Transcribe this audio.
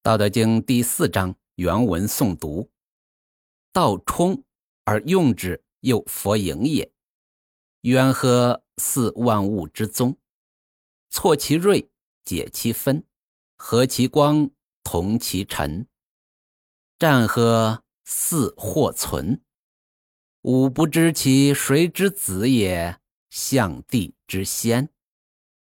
《道德经》第四章原文诵读：“道冲而用之，又佛盈也。渊何似万物之宗？错其锐，解其分，和其光，同其尘。战呵似或存？吾不知其谁之子也，象帝之先。”